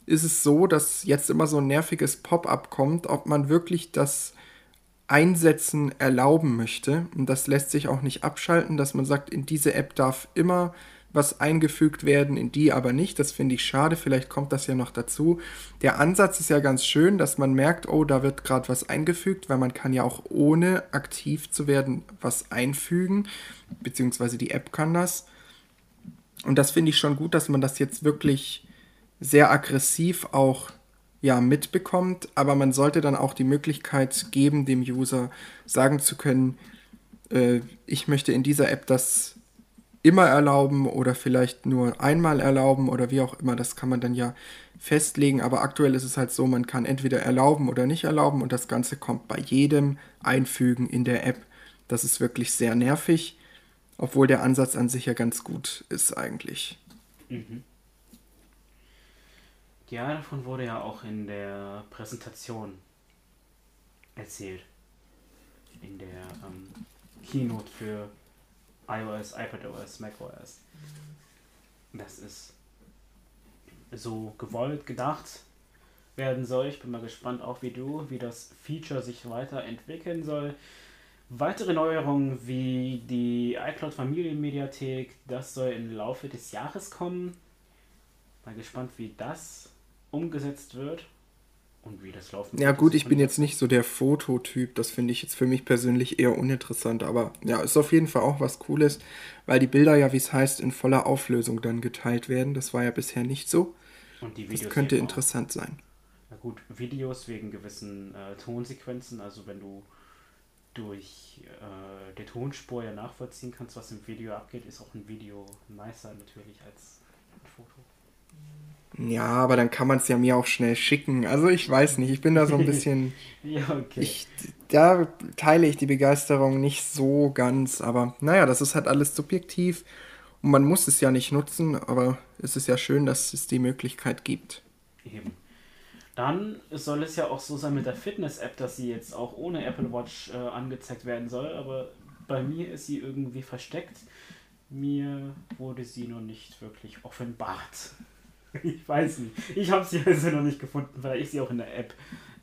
ist es so, dass jetzt immer so ein nerviges Pop-up kommt, ob man wirklich das Einsetzen erlauben möchte. Und das lässt sich auch nicht abschalten, dass man sagt, in diese App darf immer was eingefügt werden, in die aber nicht. Das finde ich schade, vielleicht kommt das ja noch dazu. Der Ansatz ist ja ganz schön, dass man merkt, oh, da wird gerade was eingefügt, weil man kann ja auch ohne aktiv zu werden was einfügen, beziehungsweise die App kann das. Und das finde ich schon gut, dass man das jetzt wirklich sehr aggressiv auch ja, mitbekommt, aber man sollte dann auch die Möglichkeit geben, dem User sagen zu können, äh, ich möchte in dieser App das immer erlauben oder vielleicht nur einmal erlauben oder wie auch immer. Das kann man dann ja festlegen. Aber aktuell ist es halt so, man kann entweder erlauben oder nicht erlauben und das Ganze kommt bei jedem Einfügen in der App. Das ist wirklich sehr nervig, obwohl der Ansatz an sich ja ganz gut ist eigentlich. Mhm. Ja, davon wurde ja auch in der Präsentation erzählt. In der ähm, Keynote für iOS, iPadOS, macOS. Das ist so gewollt, gedacht werden soll. Ich bin mal gespannt, auch wie du, wie das Feature sich weiterentwickeln soll. Weitere Neuerungen wie die iCloud Familienmediathek, das soll im Laufe des Jahres kommen. Mal gespannt, wie das umgesetzt wird. Und wie das laufen Ja, gut, ich bin jetzt nicht so der Fototyp. Das finde ich jetzt für mich persönlich eher uninteressant. Aber ja, ist auf jeden Fall auch was Cooles, weil die Bilder ja, wie es heißt, in voller Auflösung dann geteilt werden. Das war ja bisher nicht so. Und die Videos das könnte interessant sein. Na gut, Videos wegen gewissen äh, Tonsequenzen. Also, wenn du durch äh, die Tonspur ja nachvollziehen kannst, was im Video abgeht, ist auch ein Video nicer natürlich als ein Foto. Ja, aber dann kann man es ja mir auch schnell schicken. Also ich weiß nicht, ich bin da so ein bisschen. ja, okay. Ich, da teile ich die Begeisterung nicht so ganz, aber naja, das ist halt alles subjektiv und man muss es ja nicht nutzen, aber es ist ja schön, dass es die Möglichkeit gibt. Eben. Dann soll es ja auch so sein mit der Fitness-App, dass sie jetzt auch ohne Apple Watch äh, angezeigt werden soll, aber bei mir ist sie irgendwie versteckt. Mir wurde sie noch nicht wirklich offenbart. Ich weiß nicht. Ich habe sie also noch nicht gefunden, weil ich sie auch in der App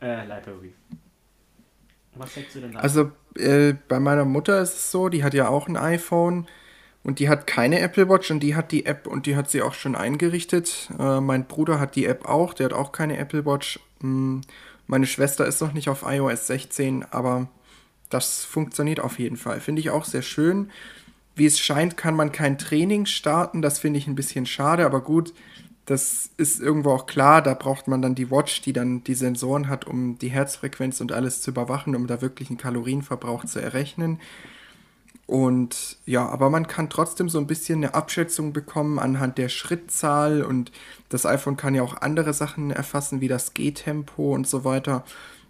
äh, Library. Was sagst du denn da? Also äh, bei meiner Mutter ist es so, die hat ja auch ein iPhone und die hat keine Apple Watch und die hat die App und die hat sie auch schon eingerichtet. Äh, mein Bruder hat die App auch, der hat auch keine Apple Watch. Hm, meine Schwester ist noch nicht auf iOS 16, aber das funktioniert auf jeden Fall. Finde ich auch sehr schön. Wie es scheint, kann man kein Training starten. Das finde ich ein bisschen schade, aber gut das ist irgendwo auch klar, da braucht man dann die Watch, die dann die Sensoren hat, um die Herzfrequenz und alles zu überwachen, um da wirklich einen Kalorienverbrauch zu errechnen. Und ja, aber man kann trotzdem so ein bisschen eine Abschätzung bekommen anhand der Schrittzahl und das iPhone kann ja auch andere Sachen erfassen, wie das Gehtempo und so weiter,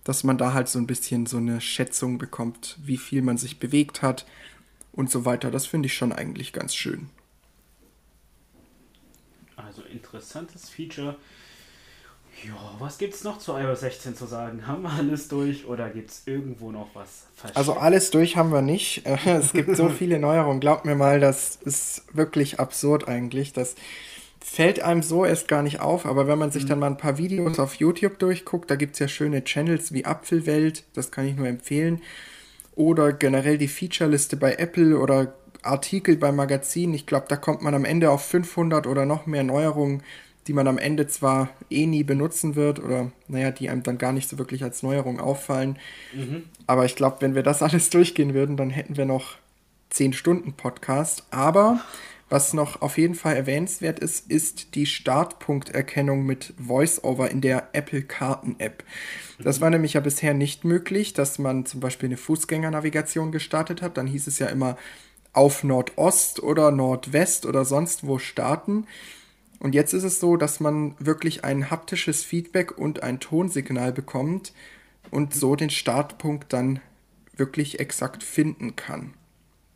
dass man da halt so ein bisschen so eine Schätzung bekommt, wie viel man sich bewegt hat und so weiter. Das finde ich schon eigentlich ganz schön. Also interessantes Feature. Ja, was gibt es noch zu iOS 16 zu sagen? Haben wir alles durch oder gibt es irgendwo noch was versteckt? Also alles durch haben wir nicht. Es gibt so viele Neuerungen. Glaubt mir mal, das ist wirklich absurd eigentlich. Das fällt einem so erst gar nicht auf, aber wenn man sich mhm. dann mal ein paar Videos auf YouTube durchguckt, da gibt es ja schöne Channels wie Apfelwelt, das kann ich nur empfehlen. Oder generell die Featureliste bei Apple oder Artikel beim Magazin. Ich glaube, da kommt man am Ende auf 500 oder noch mehr Neuerungen, die man am Ende zwar eh nie benutzen wird oder naja, die einem dann gar nicht so wirklich als Neuerung auffallen. Mhm. Aber ich glaube, wenn wir das alles durchgehen würden, dann hätten wir noch 10 Stunden Podcast. Aber was noch auf jeden Fall erwähnenswert ist, ist die Startpunkterkennung mit VoiceOver in der Apple Karten App. Das war nämlich ja bisher nicht möglich, dass man zum Beispiel eine Fußgängernavigation gestartet hat. Dann hieß es ja immer auf Nordost oder Nordwest oder sonst wo starten. Und jetzt ist es so, dass man wirklich ein haptisches Feedback und ein Tonsignal bekommt und so den Startpunkt dann wirklich exakt finden kann.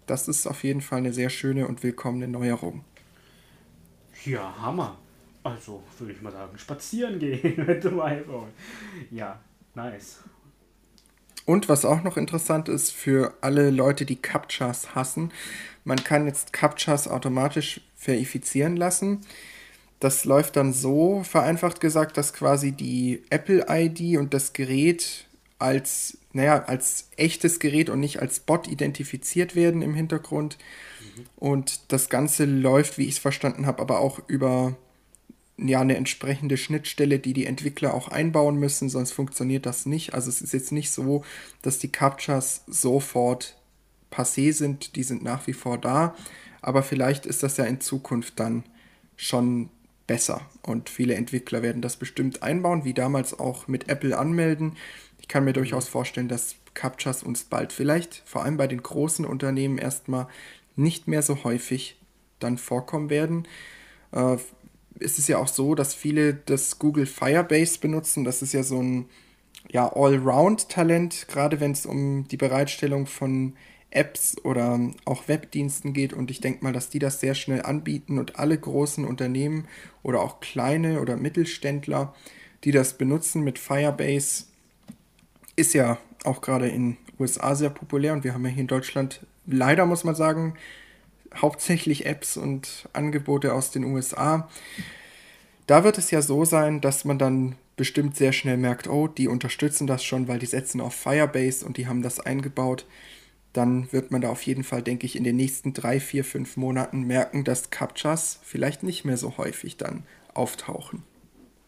Das ist auf jeden Fall eine sehr schöne und willkommene Neuerung. Ja, Hammer. Also würde ich mal sagen, spazieren gehen mit dem iPhone. Ja, Nice. Und was auch noch interessant ist für alle Leute, die Captchas hassen, man kann jetzt Captchas automatisch verifizieren lassen. Das läuft dann so, vereinfacht gesagt, dass quasi die Apple-ID und das Gerät als, naja, als echtes Gerät und nicht als Bot identifiziert werden im Hintergrund. Mhm. Und das Ganze läuft, wie ich es verstanden habe, aber auch über ja, eine entsprechende Schnittstelle, die die Entwickler auch einbauen müssen, sonst funktioniert das nicht. Also es ist jetzt nicht so, dass die Captchas sofort passé sind, die sind nach wie vor da, aber vielleicht ist das ja in Zukunft dann schon besser und viele Entwickler werden das bestimmt einbauen, wie damals auch mit Apple anmelden. Ich kann mir durchaus vorstellen, dass Captchas uns bald vielleicht, vor allem bei den großen Unternehmen, erstmal nicht mehr so häufig dann vorkommen werden. Äh, ist es ja auch so, dass viele das Google Firebase benutzen. Das ist ja so ein ja, Allround-Talent, gerade wenn es um die Bereitstellung von Apps oder auch Webdiensten geht. Und ich denke mal, dass die das sehr schnell anbieten und alle großen Unternehmen oder auch kleine oder Mittelständler, die das benutzen mit Firebase, ist ja auch gerade in USA sehr populär und wir haben ja hier in Deutschland leider, muss man sagen, hauptsächlich Apps und Angebote aus den USA. Da wird es ja so sein, dass man dann bestimmt sehr schnell merkt, oh, die unterstützen das schon, weil die setzen auf Firebase und die haben das eingebaut. Dann wird man da auf jeden Fall, denke ich, in den nächsten drei, vier, fünf Monaten merken, dass Captchas vielleicht nicht mehr so häufig dann auftauchen.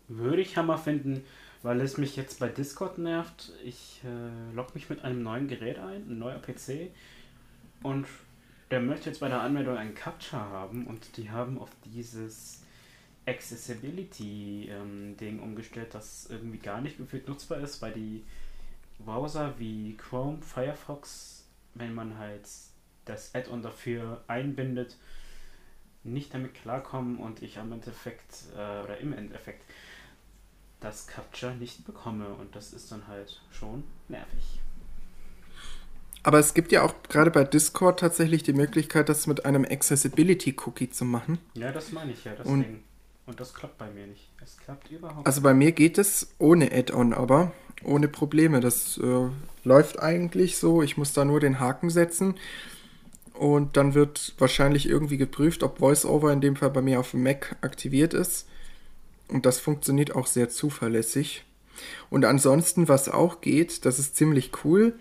Würde ich Hammer finden, weil es mich jetzt bei Discord nervt. Ich äh, logge mich mit einem neuen Gerät ein, ein neuer PC und der möchte jetzt bei der Anmeldung einen Captcha haben und die haben auf dieses Accessibility-Ding ähm, umgestellt, das irgendwie gar nicht gefühlt nutzbar ist, weil die Browser wie Chrome, Firefox, wenn man halt das Add-on dafür einbindet, nicht damit klarkommen und ich am Endeffekt äh, oder im Endeffekt das Capture nicht bekomme und das ist dann halt schon nervig. Aber es gibt ja auch gerade bei Discord tatsächlich die Möglichkeit, das mit einem Accessibility-Cookie zu machen. Ja, das meine ich ja, deswegen. Und, und das klappt bei mir nicht. Es klappt überhaupt Also bei mir geht es ohne Add-on, aber ohne Probleme. Das äh, läuft eigentlich so. Ich muss da nur den Haken setzen. Und dann wird wahrscheinlich irgendwie geprüft, ob VoiceOver in dem Fall bei mir auf dem Mac aktiviert ist. Und das funktioniert auch sehr zuverlässig. Und ansonsten, was auch geht, das ist ziemlich cool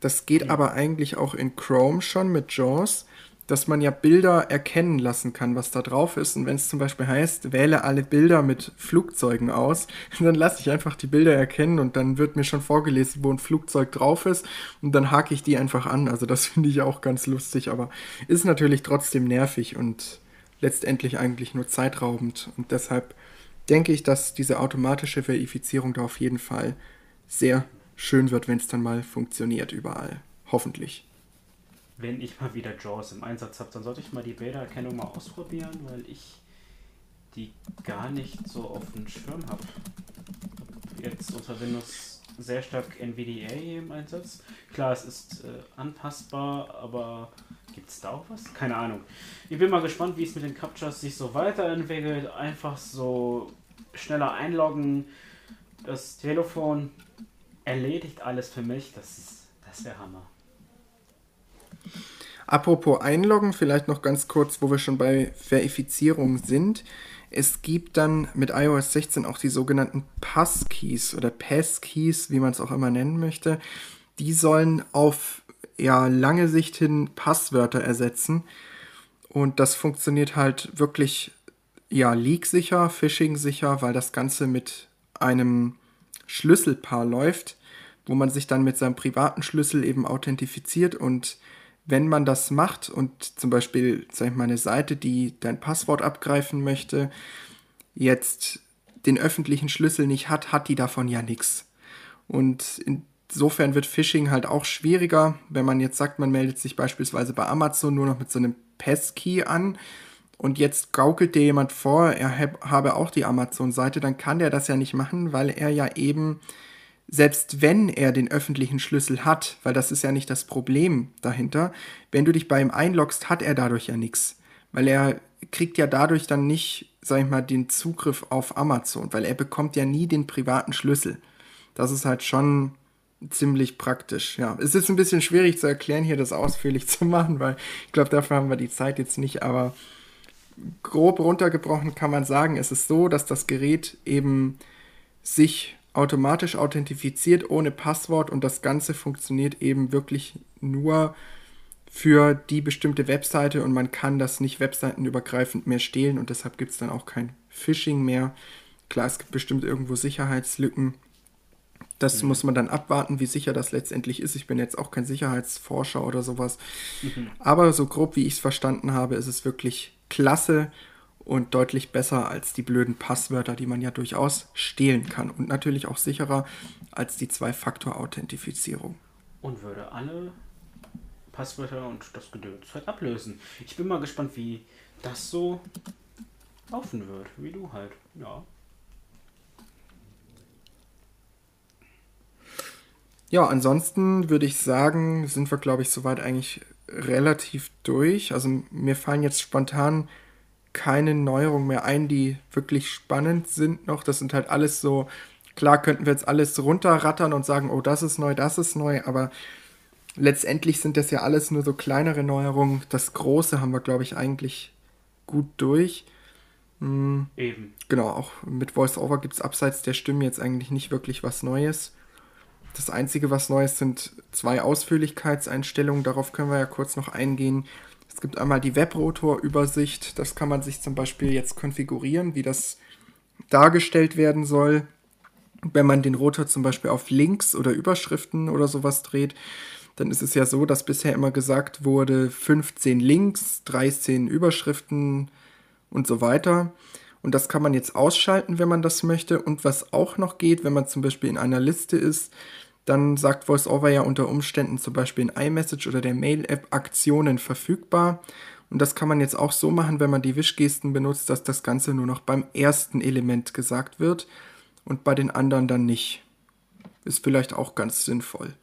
das geht mhm. aber eigentlich auch in Chrome schon mit JAWS, dass man ja Bilder erkennen lassen kann, was da drauf ist. Und wenn es zum Beispiel heißt, wähle alle Bilder mit Flugzeugen aus, dann lasse ich einfach die Bilder erkennen und dann wird mir schon vorgelesen, wo ein Flugzeug drauf ist und dann hake ich die einfach an. Also das finde ich auch ganz lustig, aber ist natürlich trotzdem nervig und letztendlich eigentlich nur zeitraubend. Und deshalb denke ich, dass diese automatische Verifizierung da auf jeden Fall sehr schön wird, wenn es dann mal funktioniert überall. Hoffentlich. Wenn ich mal wieder JAWS im Einsatz habe, dann sollte ich mal die Bildererkennung mal ausprobieren, weil ich die gar nicht so auf dem Schirm habe. Jetzt unter Windows sehr stark NVDA im Einsatz. Klar, es ist äh, anpassbar, aber gibt es da auch was? Keine Ahnung. Ich bin mal gespannt, wie es mit den Captchas sich so weiterentwickelt. Einfach so schneller einloggen, das Telefon erledigt alles für mich. Das, ist, das wäre Hammer. Apropos Einloggen, vielleicht noch ganz kurz, wo wir schon bei Verifizierung sind. Es gibt dann mit iOS 16 auch die sogenannten Passkeys oder Passkeys, wie man es auch immer nennen möchte. Die sollen auf ja, lange Sicht hin Passwörter ersetzen. Und das funktioniert halt wirklich ja, leak-sicher, phishing-sicher, weil das Ganze mit einem Schlüsselpaar läuft, wo man sich dann mit seinem privaten Schlüssel eben authentifiziert und wenn man das macht und zum Beispiel, sag ich mal, eine Seite, die dein Passwort abgreifen möchte, jetzt den öffentlichen Schlüssel nicht hat, hat die davon ja nichts. Und insofern wird Phishing halt auch schwieriger, wenn man jetzt sagt, man meldet sich beispielsweise bei Amazon nur noch mit so einem Passkey an und jetzt gaukelt dir jemand vor, er habe auch die Amazon-Seite, dann kann der das ja nicht machen, weil er ja eben, selbst wenn er den öffentlichen Schlüssel hat, weil das ist ja nicht das Problem dahinter, wenn du dich bei ihm einloggst, hat er dadurch ja nichts. Weil er kriegt ja dadurch dann nicht, sag ich mal, den Zugriff auf Amazon, weil er bekommt ja nie den privaten Schlüssel. Das ist halt schon ziemlich praktisch. Ja, es ist ein bisschen schwierig zu erklären, hier das ausführlich zu machen, weil ich glaube, dafür haben wir die Zeit jetzt nicht, aber grob runtergebrochen kann man sagen, es ist so, dass das Gerät eben sich automatisch authentifiziert ohne Passwort und das Ganze funktioniert eben wirklich nur für die bestimmte Webseite und man kann das nicht webseitenübergreifend mehr stehlen und deshalb gibt es dann auch kein Phishing mehr. Klar, es gibt bestimmt irgendwo Sicherheitslücken. Das mhm. muss man dann abwarten, wie sicher das letztendlich ist. Ich bin jetzt auch kein Sicherheitsforscher oder sowas. Mhm. Aber so grob wie ich es verstanden habe, ist es wirklich klasse und deutlich besser als die blöden Passwörter, die man ja durchaus stehlen kann. Und natürlich auch sicherer als die Zwei-Faktor-Authentifizierung. Und würde alle Passwörter und das Gedöns halt ablösen. Ich bin mal gespannt, wie das so laufen wird. Wie du halt, ja. Ja, ansonsten würde ich sagen, sind wir, glaube ich, soweit eigentlich relativ durch. Also mir fallen jetzt spontan keine Neuerungen mehr ein, die wirklich spannend sind noch. Das sind halt alles so, klar könnten wir jetzt alles runterrattern und sagen, oh, das ist neu, das ist neu, aber letztendlich sind das ja alles nur so kleinere Neuerungen. Das Große haben wir, glaube ich, eigentlich gut durch. Mhm. Eben. Genau, auch mit VoiceOver gibt es abseits der Stimmen jetzt eigentlich nicht wirklich was Neues. Das Einzige, was Neues sind zwei Ausführlichkeitseinstellungen. Darauf können wir ja kurz noch eingehen. Es gibt einmal die Webrotor-Übersicht. Das kann man sich zum Beispiel jetzt konfigurieren, wie das dargestellt werden soll. Wenn man den Rotor zum Beispiel auf Links oder Überschriften oder sowas dreht, dann ist es ja so, dass bisher immer gesagt wurde, 15 Links, 13 Überschriften und so weiter. Und das kann man jetzt ausschalten, wenn man das möchte. Und was auch noch geht, wenn man zum Beispiel in einer Liste ist, dann sagt VoiceOver ja unter Umständen zum Beispiel in iMessage oder der Mail-App Aktionen verfügbar. Und das kann man jetzt auch so machen, wenn man die Wischgesten benutzt, dass das Ganze nur noch beim ersten Element gesagt wird und bei den anderen dann nicht. Ist vielleicht auch ganz sinnvoll.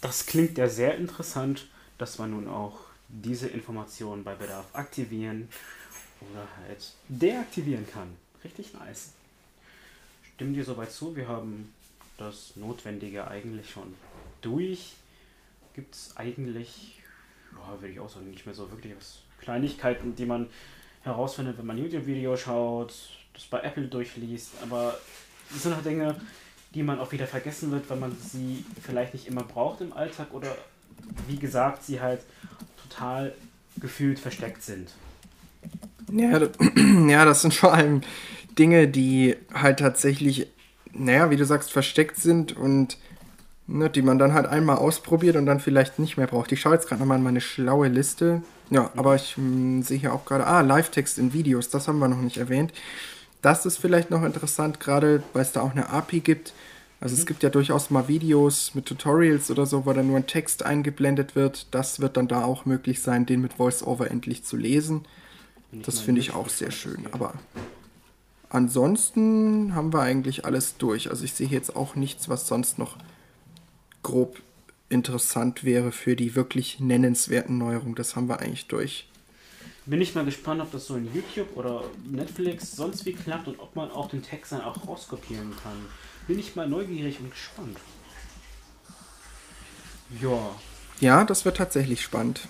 Das klingt ja sehr interessant, dass man nun auch diese Informationen bei Bedarf aktivieren oder halt deaktivieren kann. Richtig nice. Stimmt dir soweit zu? Wir haben das Notwendige eigentlich schon durch. Gibt es eigentlich, ja, würde ich auch sagen, nicht mehr so wirklich was Kleinigkeiten, die man herausfindet, wenn man YouTube-Video schaut, das bei Apple durchliest, aber es sind halt Dinge, die man auch wieder vergessen wird, weil man sie vielleicht nicht immer braucht im Alltag oder wie gesagt, sie halt total gefühlt versteckt sind. Ja, ja, das sind vor allem Dinge, die halt tatsächlich, naja, wie du sagst, versteckt sind und ne, die man dann halt einmal ausprobiert und dann vielleicht nicht mehr braucht. Ich schaue jetzt gerade nochmal in meine schlaue Liste. Ja, aber ich hm, sehe hier auch gerade, ah, Live-Text in Videos, das haben wir noch nicht erwähnt. Das ist vielleicht noch interessant, gerade weil es da auch eine API gibt. Also es mhm. gibt ja durchaus mal Videos mit Tutorials oder so, wo dann nur ein Text eingeblendet wird. Das wird dann da auch möglich sein, den mit VoiceOver endlich zu lesen. Das finde ich auch sehr schön. Aber ansonsten haben wir eigentlich alles durch. Also ich sehe jetzt auch nichts, was sonst noch grob interessant wäre für die wirklich nennenswerten Neuerungen. Das haben wir eigentlich durch. Bin ich mal gespannt, ob das so in YouTube oder Netflix sonst wie klappt und ob man auch den Text dann auch rauskopieren kann. Bin ich mal neugierig und gespannt. Ja. Ja, das wird tatsächlich spannend.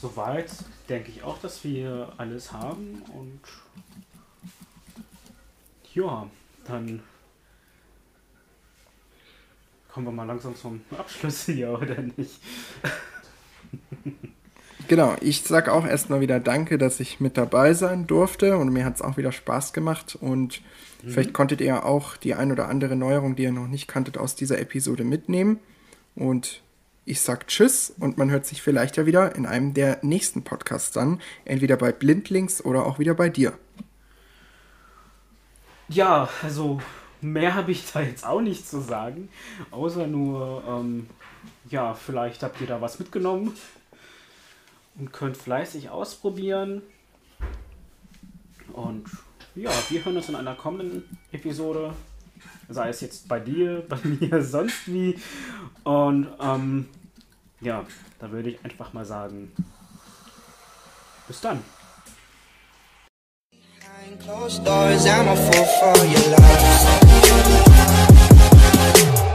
Soweit denke ich auch, dass wir alles haben und ja, dann kommen wir mal langsam zum Abschluss hier, oder nicht? Genau, ich sage auch erstmal wieder Danke, dass ich mit dabei sein durfte und mir hat es auch wieder Spaß gemacht und mhm. vielleicht konntet ihr auch die ein oder andere Neuerung, die ihr noch nicht kanntet, aus dieser Episode mitnehmen und ich sag Tschüss und man hört sich vielleicht ja wieder in einem der nächsten Podcasts dann, entweder bei Blindlings oder auch wieder bei dir. Ja, also mehr habe ich da jetzt auch nicht zu sagen, außer nur, ähm, ja, vielleicht habt ihr da was mitgenommen und könnt fleißig ausprobieren. Und ja, wir hören uns in einer kommenden Episode, sei es jetzt bei dir, bei mir, sonst wie. Und ähm, ja, da würde ich einfach mal sagen, bis dann. Closed doors, I'm a fool for your love.